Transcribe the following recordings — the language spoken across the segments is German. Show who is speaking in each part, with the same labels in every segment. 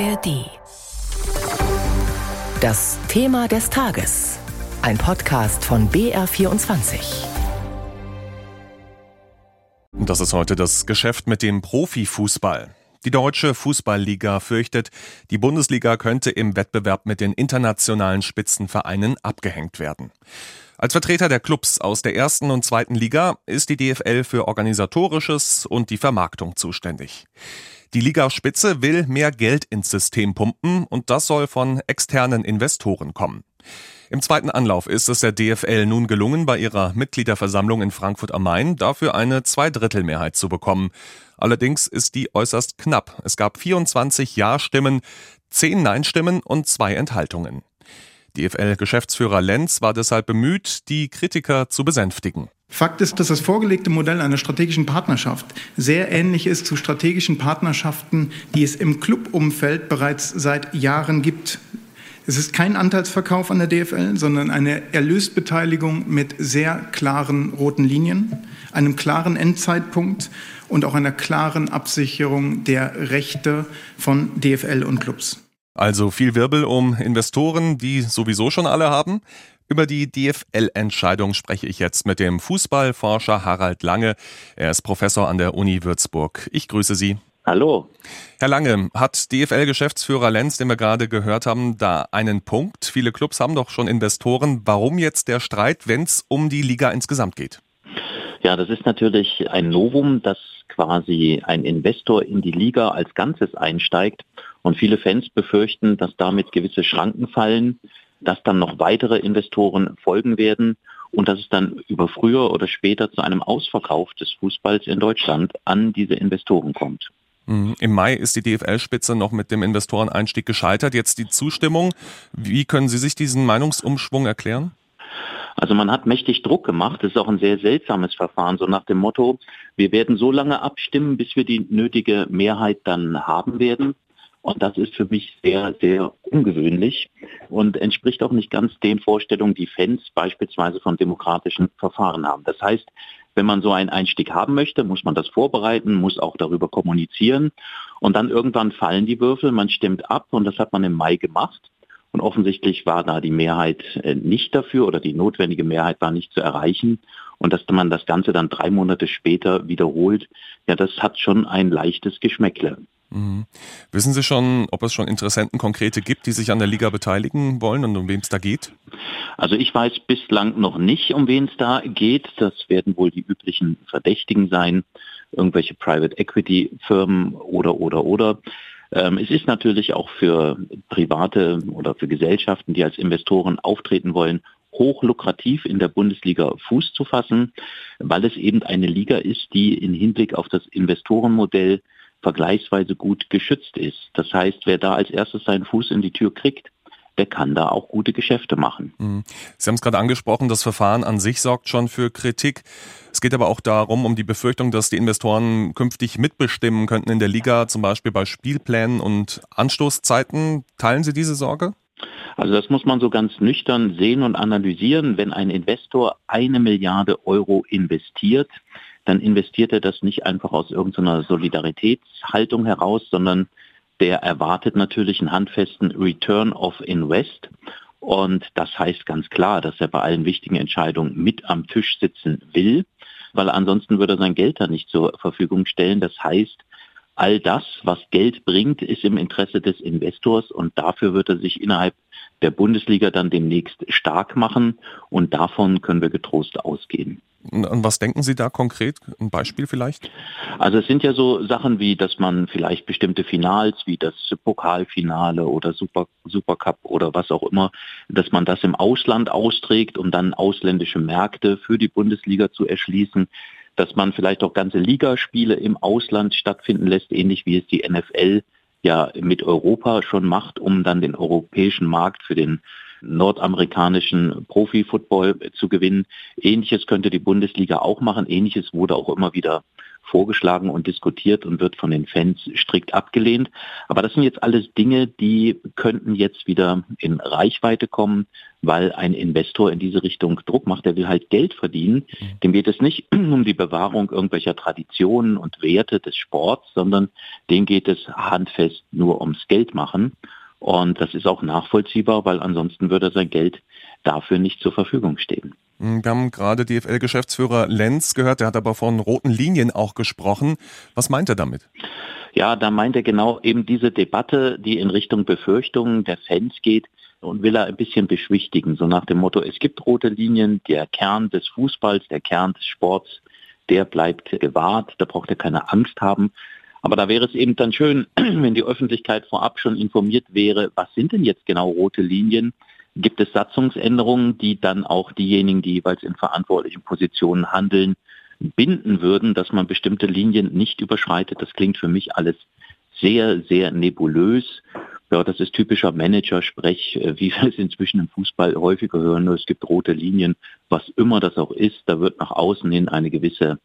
Speaker 1: ARD. Das Thema des Tages. Ein Podcast von BR24.
Speaker 2: Das ist heute das Geschäft mit dem Profifußball. Die deutsche Fußballliga fürchtet, die Bundesliga könnte im Wettbewerb mit den internationalen Spitzenvereinen abgehängt werden. Als Vertreter der Clubs aus der ersten und zweiten Liga ist die DFL für organisatorisches und die Vermarktung zuständig. Die Ligaspitze will mehr Geld ins System pumpen und das soll von externen Investoren kommen. Im zweiten Anlauf ist es der DFL nun gelungen, bei ihrer Mitgliederversammlung in Frankfurt am Main dafür eine Zweidrittelmehrheit zu bekommen. Allerdings ist die äußerst knapp. Es gab 24 Ja-Stimmen, 10 Nein-Stimmen und zwei Enthaltungen. DFL-Geschäftsführer Lenz war deshalb bemüht, die Kritiker zu besänftigen.
Speaker 3: Fakt ist, dass das vorgelegte Modell einer strategischen Partnerschaft sehr ähnlich ist zu strategischen Partnerschaften, die es im Clubumfeld bereits seit Jahren gibt. Es ist kein Anteilsverkauf an der DFL, sondern eine Erlösbeteiligung mit sehr klaren roten Linien, einem klaren Endzeitpunkt und auch einer klaren Absicherung der Rechte von DFL und Clubs.
Speaker 2: Also viel Wirbel um Investoren, die sowieso schon alle haben. Über die DFL-Entscheidung spreche ich jetzt mit dem Fußballforscher Harald Lange. Er ist Professor an der Uni Würzburg. Ich grüße Sie.
Speaker 4: Hallo.
Speaker 2: Herr Lange, hat DFL-Geschäftsführer Lenz, den wir gerade gehört haben, da einen Punkt? Viele Clubs haben doch schon Investoren. Warum jetzt der Streit, wenn es um die Liga insgesamt geht?
Speaker 4: Ja, das ist natürlich ein Novum, dass quasi ein Investor in die Liga als Ganzes einsteigt. Und viele Fans befürchten, dass damit gewisse Schranken fallen, dass dann noch weitere Investoren folgen werden und dass es dann über früher oder später zu einem Ausverkauf des Fußballs in Deutschland an diese Investoren kommt.
Speaker 2: Mhm. Im Mai ist die DFL-Spitze noch mit dem Investoreneinstieg gescheitert. Jetzt die Zustimmung. Wie können Sie sich diesen Meinungsumschwung erklären?
Speaker 4: Also man hat mächtig Druck gemacht. Das ist auch ein sehr seltsames Verfahren, so nach dem Motto, wir werden so lange abstimmen, bis wir die nötige Mehrheit dann haben werden. Und das ist für mich sehr, sehr ungewöhnlich und entspricht auch nicht ganz den Vorstellungen, die Fans beispielsweise von demokratischen Verfahren haben. Das heißt, wenn man so einen Einstieg haben möchte, muss man das vorbereiten, muss auch darüber kommunizieren. Und dann irgendwann fallen die Würfel, man stimmt ab und das hat man im Mai gemacht. Und offensichtlich war da die Mehrheit äh, nicht dafür oder die notwendige Mehrheit war nicht zu erreichen. Und dass man das Ganze dann drei Monate später wiederholt, ja, das hat schon ein leichtes Geschmäckle.
Speaker 2: Mhm. Wissen Sie schon, ob es schon Interessenten konkrete gibt, die sich an der Liga beteiligen wollen und um wen es da geht?
Speaker 4: Also ich weiß bislang noch nicht, um wen es da geht. Das werden wohl die üblichen Verdächtigen sein, irgendwelche Private Equity Firmen oder oder oder. Ähm, es ist natürlich auch für private oder für Gesellschaften, die als Investoren auftreten wollen, hochlukrativ in der Bundesliga Fuß zu fassen, weil es eben eine Liga ist, die in Hinblick auf das Investorenmodell vergleichsweise gut geschützt ist. Das heißt, wer da als erstes seinen Fuß in die Tür kriegt, der kann da auch gute Geschäfte machen.
Speaker 2: Mhm. Sie haben es gerade angesprochen, das Verfahren an sich sorgt schon für Kritik. Es geht aber auch darum, um die Befürchtung, dass die Investoren künftig mitbestimmen könnten in der Liga, zum Beispiel bei Spielplänen und Anstoßzeiten. Teilen Sie diese Sorge?
Speaker 4: Also das muss man so ganz nüchtern sehen und analysieren. Wenn ein Investor eine Milliarde Euro investiert, dann investiert er das nicht einfach aus irgendeiner Solidaritätshaltung heraus, sondern der erwartet natürlich einen handfesten Return of Invest. Und das heißt ganz klar, dass er bei allen wichtigen Entscheidungen mit am Tisch sitzen will, weil ansonsten würde er sein Geld da nicht zur Verfügung stellen. Das heißt, all das, was Geld bringt, ist im Interesse des Investors und dafür wird er sich innerhalb der Bundesliga dann demnächst stark machen und davon können wir getrost ausgehen.
Speaker 2: An was denken Sie da konkret? Ein Beispiel vielleicht?
Speaker 4: Also es sind ja so Sachen wie, dass man vielleicht bestimmte Finals wie das Pokalfinale oder Super, Supercup oder was auch immer, dass man das im Ausland austrägt, um dann ausländische Märkte für die Bundesliga zu erschließen dass man vielleicht auch ganze Ligaspiele im Ausland stattfinden lässt, ähnlich wie es die NFL ja mit Europa schon macht, um dann den europäischen Markt für den nordamerikanischen Profi-Football zu gewinnen. Ähnliches könnte die Bundesliga auch machen. Ähnliches wurde auch immer wieder vorgeschlagen und diskutiert und wird von den Fans strikt abgelehnt. Aber das sind jetzt alles Dinge, die könnten jetzt wieder in Reichweite kommen, weil ein Investor in diese Richtung Druck macht. Der will halt Geld verdienen. Mhm. Dem geht es nicht um die Bewahrung irgendwelcher Traditionen und Werte des Sports, sondern dem geht es handfest nur ums Geld machen. Und das ist auch nachvollziehbar, weil ansonsten würde sein Geld dafür nicht zur Verfügung stehen.
Speaker 2: Hm, wir haben gerade DFL-Geschäftsführer Lenz gehört, der hat aber von roten Linien auch gesprochen. Was meint er damit?
Speaker 4: Ja, da meint er genau eben diese Debatte, die in Richtung Befürchtungen der Fans geht und will er ein bisschen beschwichtigen, so nach dem Motto, es gibt rote Linien, der Kern des Fußballs, der Kern des Sports, der bleibt gewahrt, da braucht er keine Angst haben. Aber da wäre es eben dann schön, wenn die Öffentlichkeit vorab schon informiert wäre, was sind denn jetzt genau rote Linien? Gibt es Satzungsänderungen, die dann auch diejenigen, die jeweils in verantwortlichen Positionen handeln, binden würden, dass man bestimmte Linien nicht überschreitet? Das klingt für mich alles sehr, sehr nebulös. Ja, das ist typischer Managersprech, äh, wie wir es inzwischen im Fußball häufiger hören. Es gibt rote Linien, was immer das auch ist. Da wird nach außen hin eine gewisse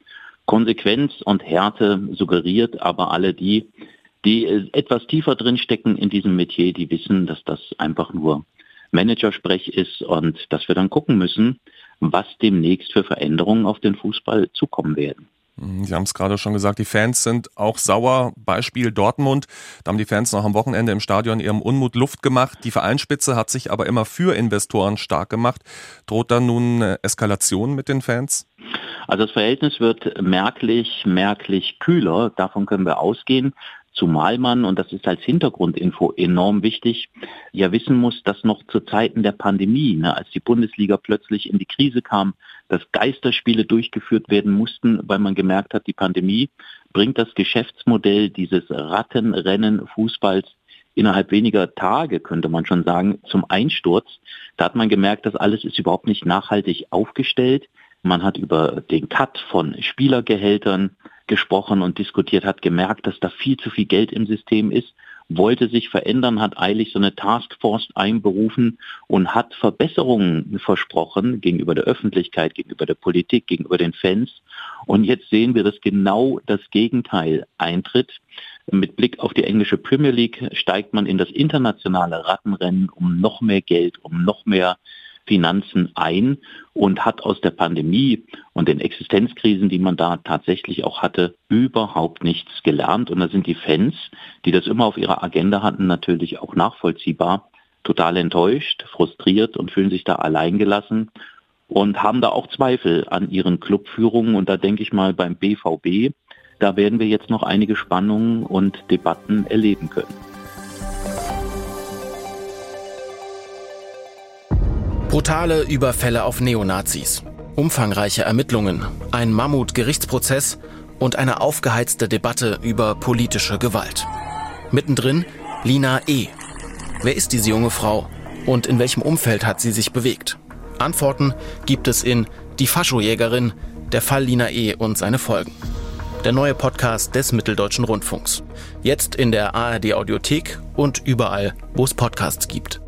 Speaker 4: Konsequenz und Härte suggeriert, aber alle die, die etwas tiefer drin stecken in diesem Metier, die wissen, dass das einfach nur Managersprech ist und dass wir dann gucken müssen, was demnächst für Veränderungen auf den Fußball zukommen werden.
Speaker 2: Mhm, Sie haben es gerade schon gesagt, die Fans sind auch sauer. Beispiel Dortmund. Da haben die Fans noch am Wochenende im Stadion ihrem Unmut Luft gemacht. Die Vereinsspitze hat sich aber immer für Investoren stark gemacht. Droht da nun Eskalation mit den Fans?
Speaker 4: Also das Verhältnis wird merklich, merklich kühler. Davon können wir ausgehen. Zumal man, und das ist als Hintergrundinfo enorm wichtig, ja wissen muss, dass noch zu Zeiten der Pandemie, ne, als die Bundesliga plötzlich in die Krise kam, dass Geisterspiele durchgeführt werden mussten, weil man gemerkt hat, die Pandemie bringt das Geschäftsmodell dieses Rattenrennen Fußballs innerhalb weniger Tage, könnte man schon sagen, zum Einsturz. Da hat man gemerkt, dass alles ist überhaupt nicht nachhaltig aufgestellt. Man hat über den Cut von Spielergehältern gesprochen und diskutiert, hat gemerkt, dass da viel zu viel Geld im System ist, wollte sich verändern, hat eilig so eine Taskforce einberufen und hat Verbesserungen versprochen gegenüber der Öffentlichkeit, gegenüber der Politik, gegenüber den Fans. Und jetzt sehen wir, dass genau das Gegenteil eintritt. Mit Blick auf die englische Premier League steigt man in das internationale Rattenrennen um noch mehr Geld, um noch mehr Finanzen ein und hat aus der Pandemie und den Existenzkrisen, die man da tatsächlich auch hatte, überhaupt nichts gelernt. Und da sind die Fans, die das immer auf ihrer Agenda hatten, natürlich auch nachvollziehbar, total enttäuscht, frustriert und fühlen sich da alleingelassen und haben da auch Zweifel an ihren Clubführungen. Und da denke ich mal beim BVB, da werden wir jetzt noch einige Spannungen und Debatten erleben können.
Speaker 1: Brutale Überfälle auf Neonazis, umfangreiche Ermittlungen, ein Mammut-Gerichtsprozess und eine aufgeheizte Debatte über politische Gewalt. Mittendrin Lina E. Wer ist diese junge Frau und in welchem Umfeld hat sie sich bewegt? Antworten gibt es in Die Faschojägerin, der Fall Lina E. und seine Folgen. Der neue Podcast des Mitteldeutschen Rundfunks. Jetzt in der ARD Audiothek und überall, wo es Podcasts gibt.